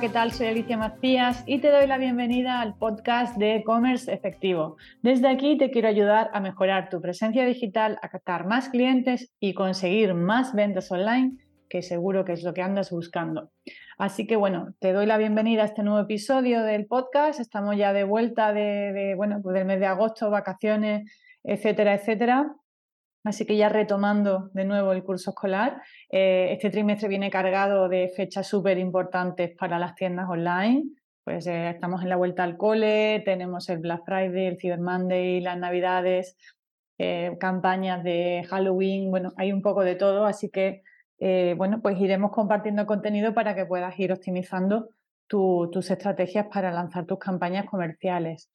¿qué tal? Soy Alicia Macías y te doy la bienvenida al podcast de e-commerce efectivo. Desde aquí te quiero ayudar a mejorar tu presencia digital, a captar más clientes y conseguir más ventas online, que seguro que es lo que andas buscando. Así que bueno, te doy la bienvenida a este nuevo episodio del podcast. Estamos ya de vuelta de, bueno, pues del mes de agosto, vacaciones, etcétera, etcétera. Así que ya retomando de nuevo el curso escolar, eh, este trimestre viene cargado de fechas súper importantes para las tiendas online. Pues eh, estamos en la vuelta al cole, tenemos el Black Friday, el Cyber Monday, las Navidades, eh, campañas de Halloween, bueno, hay un poco de todo, así que bueno, pues iremos compartiendo contenido para que puedas ir optimizando tus estrategias para lanzar tus campañas comerciales.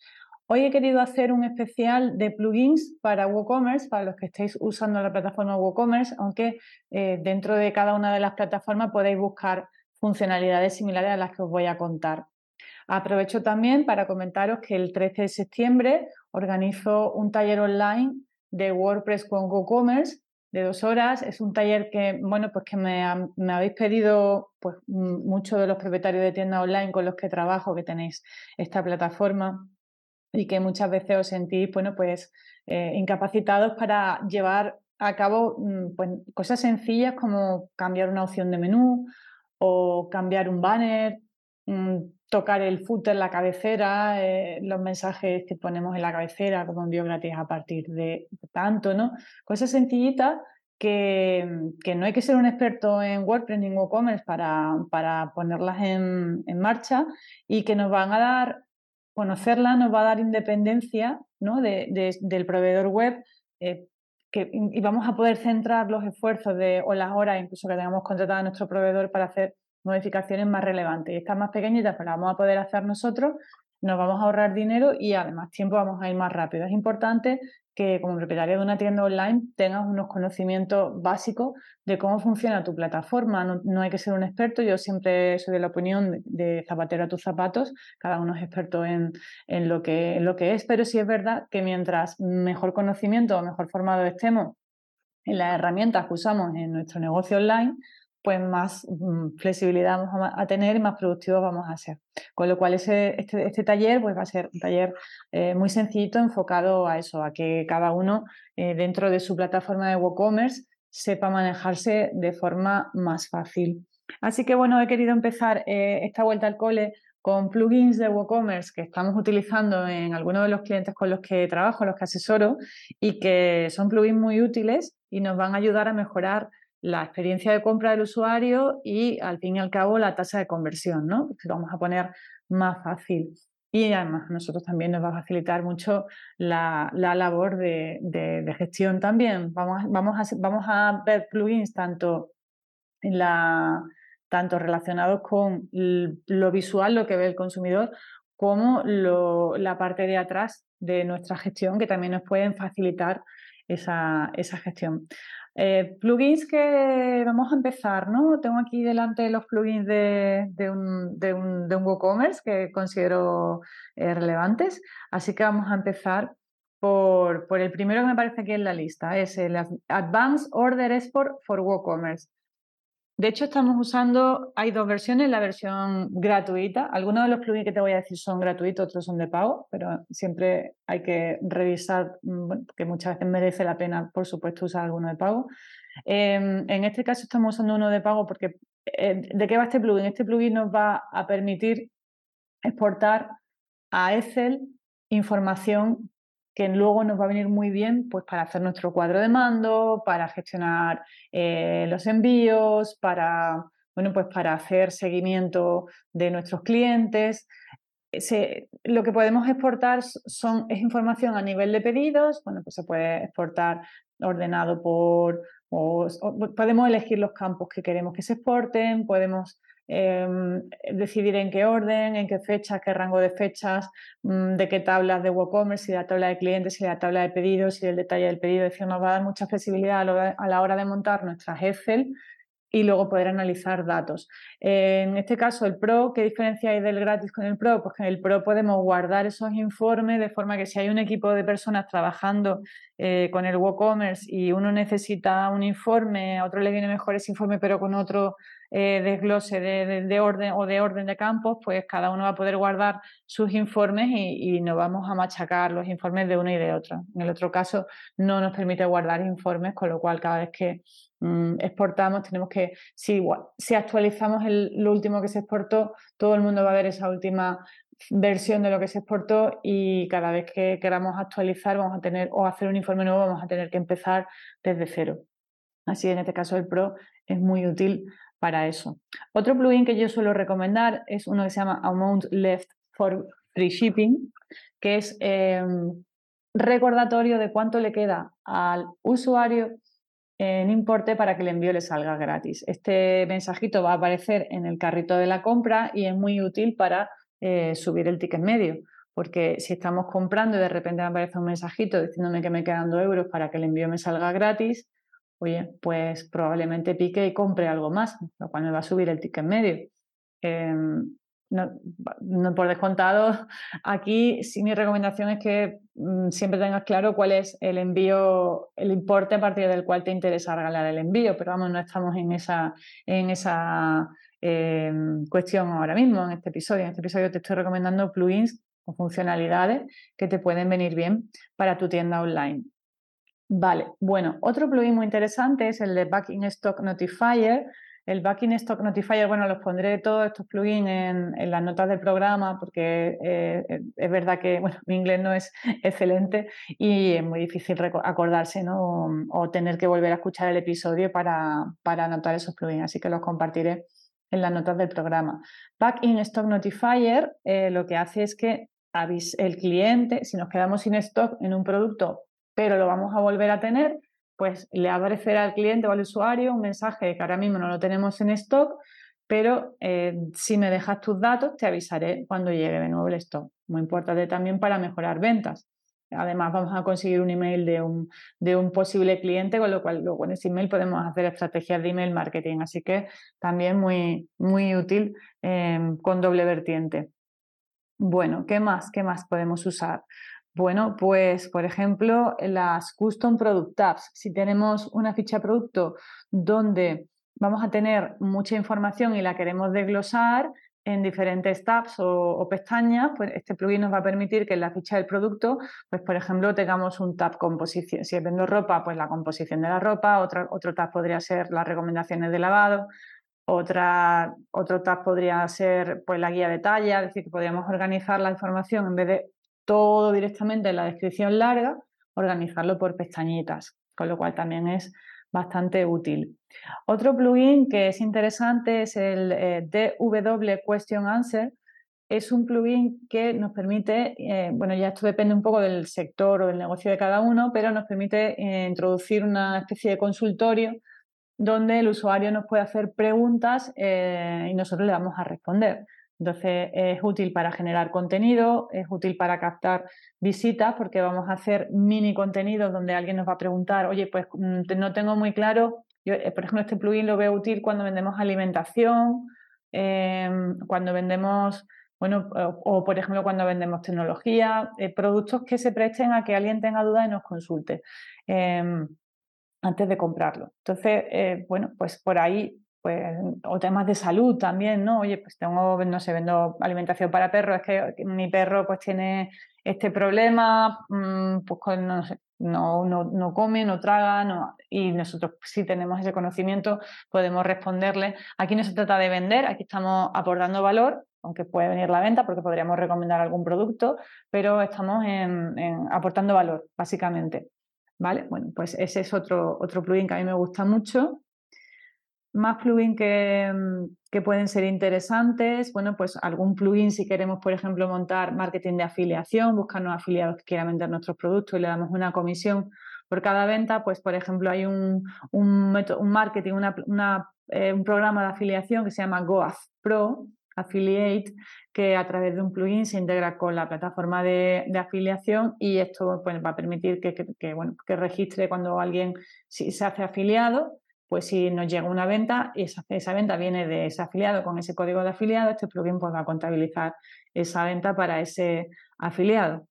Hoy he querido hacer un especial de plugins para WooCommerce, para los que estéis usando la plataforma WooCommerce, aunque eh, dentro de cada una de las plataformas podéis buscar funcionalidades similares a las que os voy a contar. Aprovecho también para comentaros que el 13 de septiembre organizo un taller online de WordPress con WooCommerce de dos horas. Es un taller que, bueno, pues que me, me habéis pedido pues, muchos de los propietarios de tiendas online con los que trabajo, que tenéis esta plataforma y que muchas veces os sentís, bueno, pues eh, incapacitados para llevar a cabo mm, pues, cosas sencillas como cambiar una opción de menú o cambiar un banner, mm, tocar el footer, la cabecera, eh, los mensajes que ponemos en la cabecera como envío gratis a partir de tanto, ¿no? Cosas sencillitas que, que, no hay que ser un experto en WordPress ni en WooCommerce para, para ponerlas en, marcha y que nos van a dar conocerla nos va a dar independencia ¿no? del proveedor web eh, que, y vamos a poder centrar los esfuerzos de, o las horas incluso que tengamos contratado a nuestro proveedor para hacer modificaciones más relevantes. Y estas más pequeñitas pues las vamos a poder hacer nosotros, nos vamos a ahorrar dinero y además tiempo vamos a ir más rápido. Es importante que como propietario de una tienda online tengas unos conocimientos básicos de cómo funciona tu plataforma. No, hay que ser un experto, yo siempre soy de la opinión de, zapatero a tus zapatos, cada uno es experto en, lo que, en lo que es, pero sí es verdad que mientras mejor conocimiento o mejor formado estemos en las herramientas que usamos en nuestro negocio online, pues más mm, flexibilidad vamos a tener y más productivos vamos a ser. Con lo cual este, este taller pues va a ser un taller eh, muy sencillito enfocado a eso, a que cada uno eh, dentro de su plataforma de WooCommerce sepa manejarse de forma más fácil. Así que bueno, he querido empezar eh, esta vuelta al cole con plugins de WooCommerce que estamos utilizando en algunos de los clientes con los que trabajo, los que asesoro, y que son plugins muy útiles y nos van a ayudar a mejorar la experiencia de compra del usuario y al fin y al cabo la tasa de conversión, ¿no? Lo vamos a poner más fácil. Y además a nosotros también nos va a facilitar mucho la, labor de, gestión también. Vamos, vamos, a, vamos a ver plugins tanto, en la, tanto relacionados con lo visual, lo que ve el consumidor, como la parte de atrás de nuestra gestión, que también nos pueden facilitar esa, esa gestión. Eh, plugins que vamos a empezar, ¿no? Tengo aquí delante los plugins de, un, de, un, de un, WooCommerce que considero eh, relevantes, así que vamos a empezar por, por, el primero que me parece aquí en la lista, es el Advanced Order Export for WooCommerce. De hecho, estamos usando, hay dos versiones, la versión gratuita. Algunos de los plugins que te voy a decir son gratuitos, otros son de pago, pero siempre hay que revisar, mm, que muchas veces merece la pena, por supuesto, usar alguno de pago. Em, en este caso estamos usando uno de pago porque, eh, ¿de qué va este plugin? Este plugin nos va a permitir exportar a Excel información que luego nos va a venir muy bien pues, para hacer nuestro cuadro de mando, para gestionar eh, los envíos, para, bueno, pues para hacer seguimiento de nuestros clientes. lo que podemos exportar son, es información a nivel de pedidos, bueno, pues se puede exportar ordenado por, podemos elegir los campos que queremos que se exporten, podemos Em, decidir en qué orden, en qué fechas, qué rango de fechas, mm, de qué tablas de WooCommerce, si la tabla de clientes, si la tabla de pedidos, si el detalle del pedido. Es decir, nos va a dar mucha flexibilidad a la hora de montar nuestras Excel y luego poder analizar datos. En este caso, el Pro, ¿qué diferencia hay del gratis con el Pro? Pues que en el Pro podemos guardar esos informes de forma que si hay un equipo de personas trabajando eh, con el WooCommerce y uno necesita un informe, a otro le viene mejor ese informe, pero con otro eh, desglose de, orden o de orden de campos, pues cada uno va a poder guardar sus informes y, no vamos a machacar los informes de uno y de otro. En el otro caso, no nos permite guardar informes, con lo cual cada vez que mm, exportamos tenemos que, si, si actualizamos el, lo último que se exportó, todo el mundo va a ver esa última versión de lo que se exportó y cada vez que queramos actualizar vamos a tener o hacer un informe nuevo vamos a tener que empezar desde cero. Así en este caso el Pro es muy útil para eso. Otro plugin que yo suelo recomendar es uno que se llama Amount Left for Free Shipping, que es em, recordatorio de cuánto le queda al usuario en importe para que el envío le salga gratis. Este mensajito va a aparecer en el carrito de la compra y es muy útil para eh, subir el ticket medio. Porque si estamos comprando y de repente aparece un mensajito diciéndome que me quedan dos euros para que el envío me salga gratis, oye, pues probablemente pique y compre algo más, lo cual me va a subir el ticket medio. Em, no, por descontado, aquí sí mi recomendación es que mm, siempre tengas claro cuál es el envío, el importe a partir del cual te interesa regalar el envío, pero vamos, no estamos en esa, en esa Em, cuestión ahora mismo en este episodio. En este episodio te estoy recomendando plugins o funcionalidades que te pueden venir bien para tu tienda online. Vale, bueno, otro plugin muy interesante es el de Backing Stock Notifier. El Backing Stock Notifier, bueno, los pondré todos estos plugins en, las notas del programa porque eh, es verdad que bueno, mi inglés no es excelente y es muy difícil acordarse o, tener que volver a escuchar el episodio para, para anotar esos plugins. Así que los compartiré en las notas del programa. Back in Stock Notifier eh, lo que hace es que el cliente, si nos quedamos sin stock en un producto, pero lo vamos a volver a tener, pues le aparecerá al cliente o al usuario un mensaje que ahora mismo no lo tenemos en stock, pero eh, si me dejas tus datos, te avisaré cuando llegue de nuevo el stock. Muy importante también para mejorar ventas. Además, vamos a conseguir un email de un, de un posible cliente, con lo cual luego en ese email podemos hacer estrategias de email marketing. Así que también muy, muy útil em, con doble vertiente. Bueno, ¿qué más? ¿Qué más podemos usar? Bueno, pues por ejemplo, las Custom Product Tabs. Si tenemos una ficha producto donde vamos a tener mucha información y la queremos desglosar, en diferentes tabs o, pestañas, pues este plugin nos va a permitir que en la ficha del producto, pues por ejemplo, tengamos un tab composición. Si vendo ropa, pues la composición de la ropa, otra, otro tab podría ser las recomendaciones de lavado, otra, otro tab podría ser pues la guía de talla, es decir, que podríamos organizar la información en vez de todo directamente en la descripción larga, organizarlo por pestañitas, con lo cual también es bastante útil. Otro plugin que es interesante es el eh, DW Question Answer. Es un plugin que nos permite, eh, bueno, ya esto depende un poco del sector o del negocio de cada uno, pero nos permite eh, introducir una especie de consultorio donde el usuario nos puede hacer preguntas y nosotros le vamos a responder. Entonces es útil para generar contenido, es útil para captar visitas porque vamos a hacer mini contenidos donde alguien nos va a preguntar, oye, pues mm, no tengo muy claro, yo, eh, por ejemplo, este plugin lo veo útil cuando vendemos alimentación, em, cuando vendemos, bueno, o, por ejemplo cuando vendemos tecnología, eh, productos que se presten a que alguien tenga dudas y nos consulte em, antes de comprarlo. Entonces, eh, bueno, pues por ahí pues, o temas de salud también, ¿no? Oye, pues tengo, no sé, vendo alimentación para perros, es que mi perro pues tiene este problema, mm, pues no, sé, no, no, come, no traga, no, y nosotros si tenemos ese conocimiento podemos responderle. Aquí no se trata de vender, aquí estamos aportando valor, aunque puede venir la venta porque podríamos recomendar algún producto, pero estamos en, en aportando valor, básicamente. ¿Vale? Bueno, pues ese es otro, otro plugin que a mí me gusta mucho más plugins mm, que, pueden ser interesantes, bueno, pues algún plugin si queremos, por ejemplo, montar marketing de afiliación, buscarnos afiliados que quieran vender nuestros productos y le damos una comisión por cada venta, pues por ejemplo hay un, un, marketing, eh, un programa de afiliación que se llama GoAff Pro, Affiliate, que a través de un plugin se integra con la plataforma de, afiliación y esto pues, va a permitir que, bueno, que registre cuando alguien si se hace afiliado pues si nos llega una venta esa, esa, venta viene de ese afiliado con ese código de afiliado, este plugin pues, va a contabilizar esa venta para ese afiliado.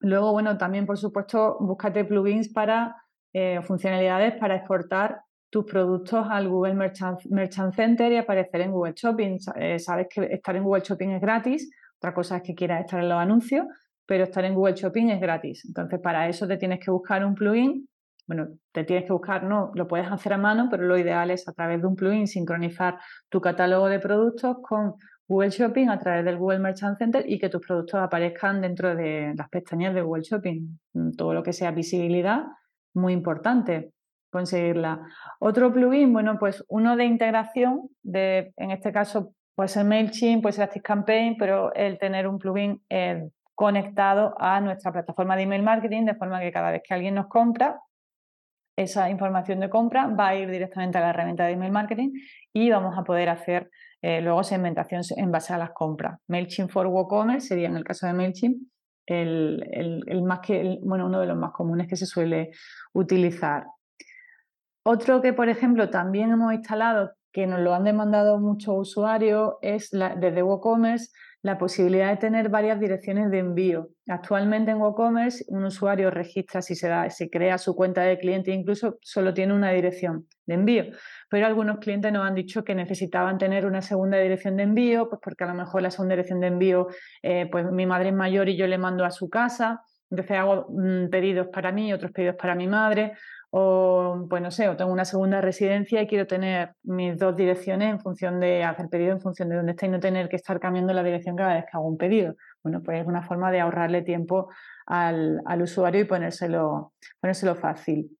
Luego, bueno, también por supuesto, búscate plugins para eh, funcionalidades para exportar tus productos al Google Merchant, Center y aparecer en Google Shopping. Eh, sabes que estar en Google Shopping es gratis, otra cosa es que quieras estar en los anuncios, pero estar en Google Shopping es gratis. Entonces, para eso te tienes que buscar un plugin. Bueno, te tienes que buscar, no, lo puedes hacer a mano, pero lo ideal es a través de un plugin sincronizar tu catálogo de productos con Google Shopping a través del Google Merchant Center y que tus productos aparezcan dentro de las pestañas de Google Shopping. Mm, todo lo que sea visibilidad, muy importante conseguirla. Otro plugin, bueno, pues uno de integración, de, en este caso puede ser MailChimp, puede ser ActiveCampaign, pero el tener un plugin eh, conectado a nuestra plataforma de email marketing, de forma que cada vez que alguien nos compra, esa información de compra va a ir directamente a la herramienta de email marketing y vamos a poder hacer eh, luego segmentación en base a las compras. MailChimp for WooCommerce sería en el caso de MailChimp el, más que, bueno, uno de los más comunes que se suele utilizar. Otro que, por ejemplo, también hemos instalado, que nos lo han demandado muchos usuarios, es desde WooCommerce la posibilidad de tener varias direcciones de envío. Actualmente en WooCommerce un usuario registra si se, da, si crea su cuenta de cliente e incluso solo tiene una dirección de envío. Pero algunos clientes nos han dicho que necesitaban tener una segunda dirección de envío, pues porque a lo mejor la segunda dirección de envío, eh, pues mi madre es mayor y yo le mando a su casa. Entonces hago mm, pedidos para mí, otros pedidos para mi madre o pues no sé, o tengo una segunda residencia y quiero tener mis dos direcciones en función de hacer pedido en función de dónde está y no tener que estar cambiando la dirección cada vez que hago un pedido. Bueno, pues es una forma de ahorrarle tiempo al, usuario y ponérselo, ponérselo fácil.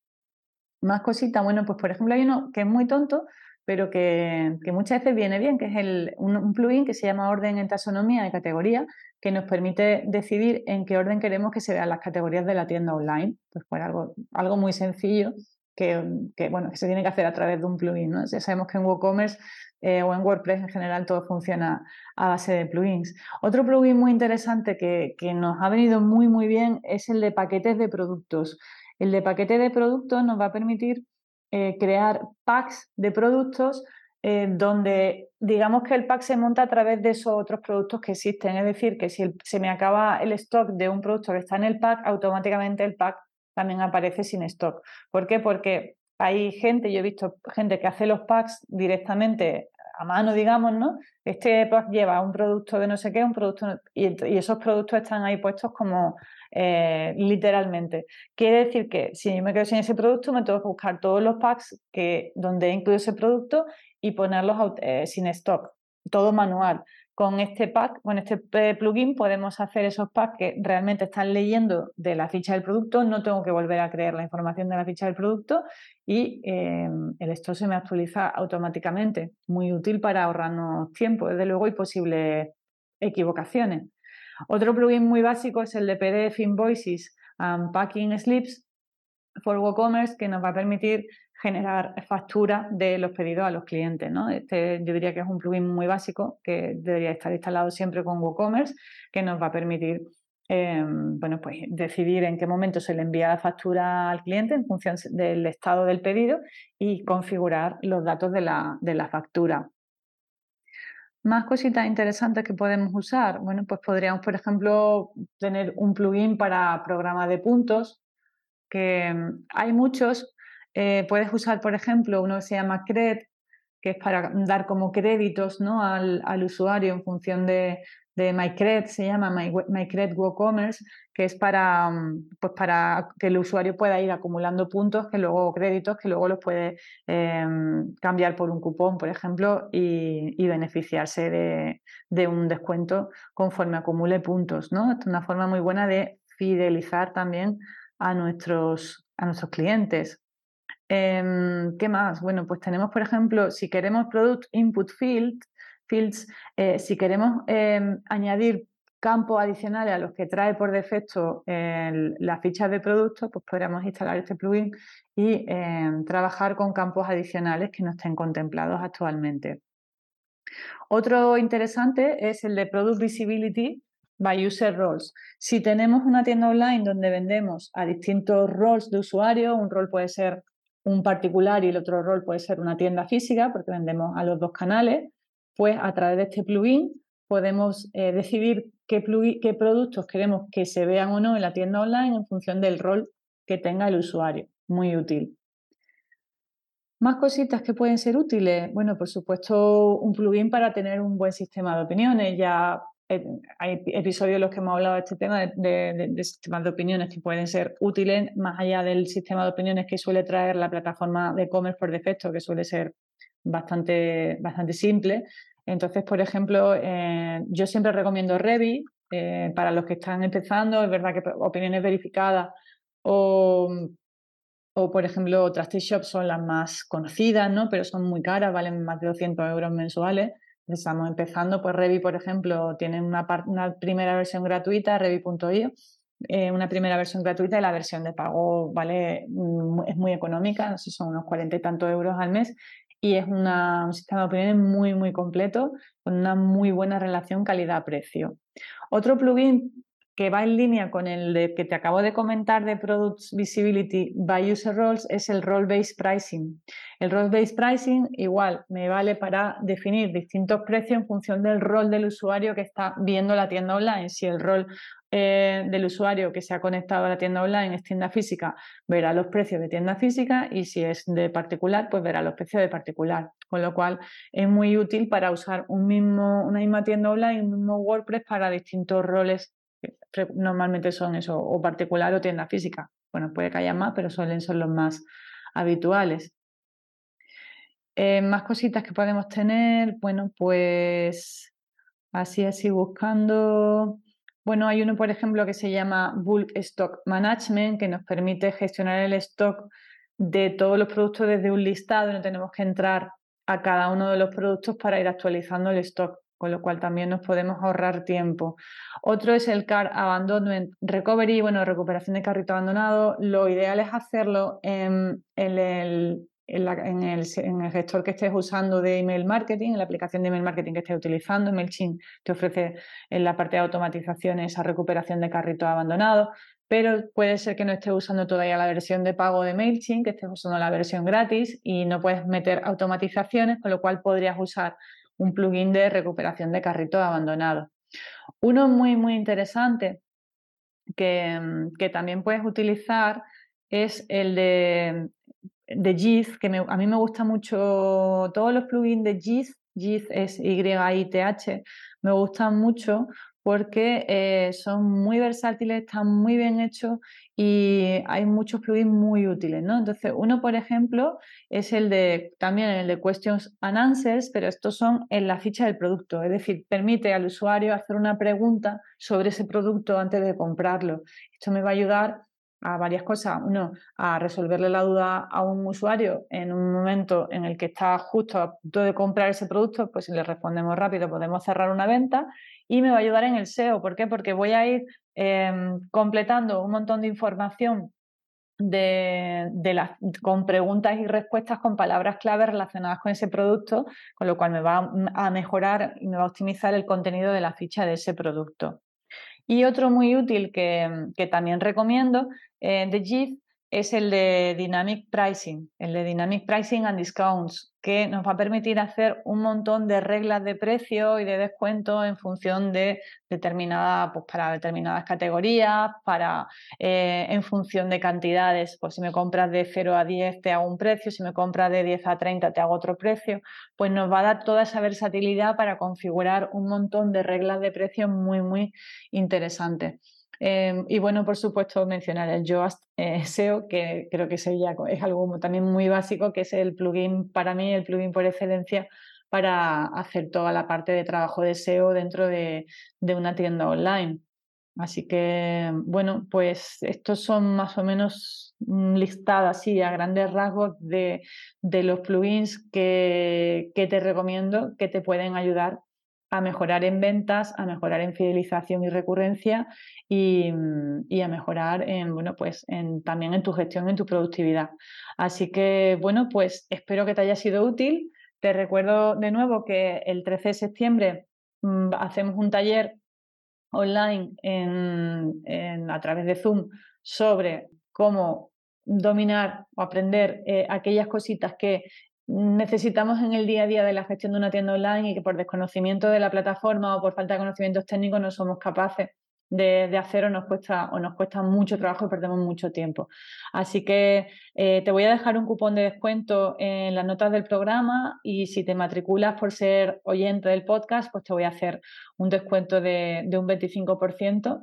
Más cositas, bueno, pues por ejemplo hay uno que es muy tonto, pero que, muchas veces viene bien, que es el, un, plugin que se llama orden en taxonomía de categoría, que nos permite decidir en qué orden queremos que se vean las categorías de la tienda online. Pues, pues algo, algo muy sencillo que, bueno, que se tiene que hacer a través de un plugin. ¿no? Ya sabemos que en WooCommerce eh, o en WordPress en general todo funciona a base de plugins. Otro plugin muy interesante que, que nos ha venido muy, muy bien es el de paquetes de productos. El de paquete de productos nos va a permitir eh, crear packs de productos eh, donde digamos que el pack se monta a través de esos otros productos que existen. Es decir, que si se me acaba el stock de un producto que está en el pack, automáticamente el pack también aparece sin stock. ¿Por qué? Porque hay gente, yo he visto gente que hace los packs directamente a mano, digamos, ¿no? Este pack lleva un producto de no sé qué, un producto, y, y esos productos están ahí puestos como eh, literalmente. Quiere decir que si yo me quedo sin ese producto, me tengo que buscar todos los packs que, donde he incluido ese producto y ponerlos eh, sin stock, todo manual. Con este pack, con este eh, plugin, podemos hacer esos packs que realmente están leyendo de la ficha del producto. No tengo que volver a crear la información de la ficha del producto y el stock se me actualiza automáticamente. Muy útil para ahorrarnos tiempo, desde luego, y posibles equivocaciones. Otro plugin muy básico es el de PDF Invoices and Packing Slips for WooCommerce que nos va a permitir generar factura de los pedidos a los clientes. ¿no? Este yo diría que es un plugin muy básico que debería estar instalado siempre con WooCommerce que nos va a permitir em, bueno, pues decidir en qué momento se le envía la factura al cliente en función del estado del pedido y configurar los datos de la, de la factura. Más cositas interesantes que podemos usar. Bueno, pues podríamos, por ejemplo, tener un plugin para programa de puntos, que mm, hay muchos. Eh, puedes usar, por ejemplo, uno que se llama CRED, que es para dar como créditos ¿no? al, al usuario en función de, de MyCred, se llama MyCred WooCommerce, que es para, mm, pues para que el usuario pueda ir acumulando puntos, que luego créditos, que luego los puede em, cambiar por un cupón, por ejemplo, y, beneficiarse de, un descuento conforme acumule puntos. ¿no? es una forma muy buena de fidelizar también a nuestros, a nuestros clientes. Em, ¿Qué más? Bueno, pues tenemos, por ejemplo, si queremos Product Input Field, fields, eh, si queremos em, añadir campos adicionales a los que trae por defecto la ficha de producto, pues podríamos instalar este plugin y em, trabajar con campos adicionales que no estén contemplados actualmente. Otro interesante es el de Product Visibility by User Roles. Si tenemos una tienda online donde vendemos a distintos roles de usuario, un rol puede ser un particular y el otro rol puede ser una tienda física, porque vendemos a los dos canales, pues a través de este plugin podemos eh, decidir qué, qué productos queremos que se vean o no en la tienda online en función del rol que tenga el usuario. Muy útil. Más cositas que pueden ser útiles. Bueno, por supuesto, un plugin para tener un buen sistema de opiniones. Ya hay episodios en los que hemos hablado de este tema de, sistemas de opiniones que pueden ser útiles más allá del sistema de opiniones que suele traer la plataforma de e-commerce por defecto, que suele ser bastante, bastante simple. Entonces, por ejemplo, eh, yo siempre recomiendo Revi eh, para los que están empezando. Es verdad que opiniones verificadas o, o por ejemplo, Trusted Shop son las más conocidas, ¿no? pero son muy caras, valen más de 200 euros mensuales. Estamos empezando, pues Revi, por ejemplo, tiene una, una primera versión gratuita, revi.io, eh, una primera versión gratuita y la versión de pago vale, mm, es muy económica, no sé, son unos cuarenta y tantos euros al mes y es un sistema de opiniones muy, muy completo, con una muy buena relación calidad-precio. Otro plugin que va en línea con el de, que te acabo de comentar de Products Visibility by User Roles es el Role-Based Pricing. El Role-Based Pricing igual me vale para definir distintos precios en función del rol del usuario que está viendo la tienda online. Si el rol eh, del usuario que se ha conectado a la tienda online es tienda física, verá los precios de tienda física y si es de particular, pues verá los precios de particular. Con lo cual es muy útil para usar un mismo, una misma tienda online, un mismo WordPress para distintos roles normalmente son eso, o particular o tienda física. Bueno, puede que haya más, pero suelen ser los más habituales. Eh, más cositas que podemos tener, bueno, pues así, así buscando. Bueno, hay uno, por ejemplo, que se llama Bulk Stock Management, que nos permite gestionar el stock de todos los productos desde un listado no tenemos que entrar a cada uno de los productos para ir actualizando el stock con lo cual también nos podemos ahorrar tiempo. Otro es el Car Abandonment Recovery, bueno, recuperación de carrito abandonado. Lo ideal es hacerlo en, el, gestor que estés usando de email marketing, en la aplicación de email marketing que estés utilizando. MailChimp te ofrece en la parte de automatización esa recuperación de carrito abandonado, pero puede ser que no estés usando todavía la versión de pago de MailChimp, que estés usando la versión gratis y no puedes meter automatizaciones, con lo cual podrías usar un plugin de recuperación de carrito abandonado. Uno muy, muy interesante que, que también puedes utilizar es el de, de JIT, que a mí me gusta mucho todos los plugins de JIT, JIT es Y-I-T-H, me gustan mucho porque eh, son muy versátiles, están muy bien hechos y hay muchos plugins muy útiles, ¿no? Entonces, uno, por ejemplo, es el de también el de Questions and Answers, pero estos son en la ficha del producto, es decir, permite al usuario hacer una pregunta sobre ese producto antes de comprarlo. Esto me va a ayudar a varias cosas. Uno, a resolverle la duda a un usuario en un momento en el que está justo a punto de comprar ese producto, pues si le respondemos rápido podemos cerrar una venta y me va a ayudar en el SEO. ¿Por qué? Porque voy a ir em, completando un montón de información de, con preguntas y respuestas con palabras clave relacionadas con ese producto, con lo cual me va a mejorar y me va a optimizar el contenido de la ficha de ese producto. Y otro muy útil que, que también recomiendo eh, de GIF es el de Dynamic Pricing, el de Dynamic Pricing and Discounts, que nos va a permitir hacer un montón de reglas de precio y de descuento en función de determinadas, pues para determinadas categorías, para eh, en función de cantidades, pues si me compras de 0 a 10 te hago un precio, si me compras de 10 a 30 te hago otro precio, pues nos va a dar toda esa versatilidad para configurar un montón de reglas de precio muy, muy interesantes. Em, y bueno, por supuesto, mencionar el Yoast eh, SEO, que creo que es algo también muy básico, que es el plugin, para mí, el plugin por excelencia para hacer toda la parte de trabajo de SEO dentro de, una tienda online. Así que, bueno, pues estos son más o menos listadas así a grandes rasgos de, los plugins que, que te recomiendo que te pueden ayudar a mejorar en ventas, a mejorar en fidelización y recurrencia y, a mejorar en, bueno, pues en, también en tu gestión, en tu productividad. Así que, bueno, pues espero que te haya sido útil. Te recuerdo de nuevo que el 13 de septiembre mm, hacemos un taller online en, a través de Zoom sobre cómo dominar o aprender eh, aquellas cositas que necesitamos en el día a día de la gestión de una tienda online y que por desconocimiento de la plataforma o por falta de conocimientos técnicos no somos capaces de, hacer o nos, cuesta, o nos cuesta mucho trabajo y perdemos mucho tiempo. Así que eh, te voy a dejar un cupón de descuento en las notas del programa y si te matriculas por ser oyente del podcast, pues te voy a hacer un descuento de, de un 25%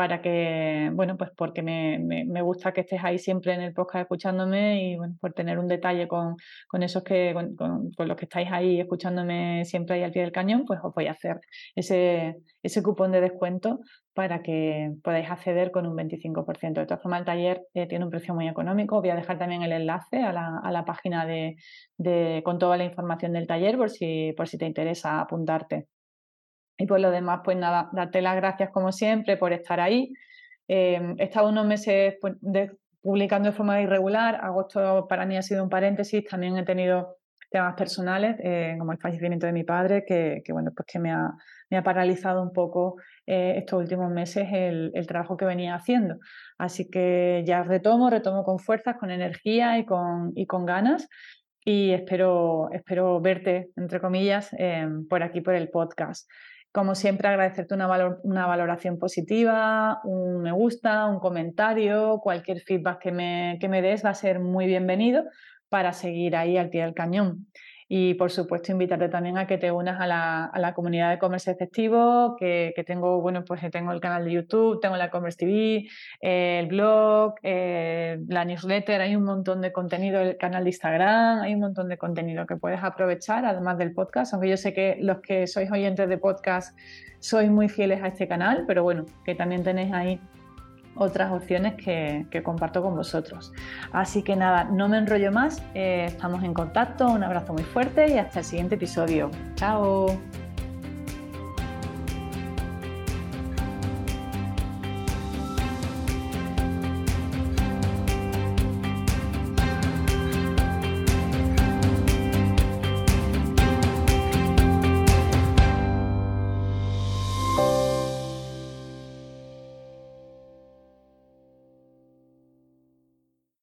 para que, bueno, pues porque me, me, gusta que estés ahí siempre en el podcast escuchándome y bueno, por tener un detalle con, con esos que, con, con, los que estáis ahí escuchándome siempre ahí al pie del cañón, pues os voy a hacer ese, ese cupón de descuento para que podáis acceder con un 25%. De todas formas, el taller eh, tiene un precio muy económico. Voy a dejar también el enlace a la, a la página de, de, con toda la información del taller por si, por si te interesa apuntarte. Y por lo demás, pues nada, darte las gracias como siempre por estar ahí. Eh, he estado unos meses pues, publicando de forma irregular. Agosto para mí ha sido un paréntesis. También he tenido temas personales, eh, como el fallecimiento de mi padre, que, bueno, pues que me ha, me ha paralizado un poco eh, estos últimos meses el, trabajo que venía haciendo. Así que ya retomo, retomo con fuerzas, con energía y con, y con ganas. Y espero, espero verte, entre comillas, por aquí, por el podcast. Como siempre, agradecerte una, una, valoración positiva, un me gusta, un comentario, cualquier feedback que me, que me des va a ser muy bienvenido para seguir ahí al pie del cañón. Y por supuesto, invitarte también a que te unas a la, a la comunidad de comercio efectivo, que, que, tengo, bueno, pues tengo el canal de YouTube, tengo la Commerce TV, el blog, eh, la newsletter, hay un montón de contenido, el canal de Instagram, hay un montón de contenido que puedes aprovechar, además del podcast, aunque yo sé que los que sois oyentes de podcast sois muy fieles a este canal, pero bueno, que también tenéis ahí otras opciones que, comparto con vosotros. Así que nada, no me enrollo más, eh, estamos en contacto, un abrazo muy fuerte y hasta el siguiente episodio. Chao.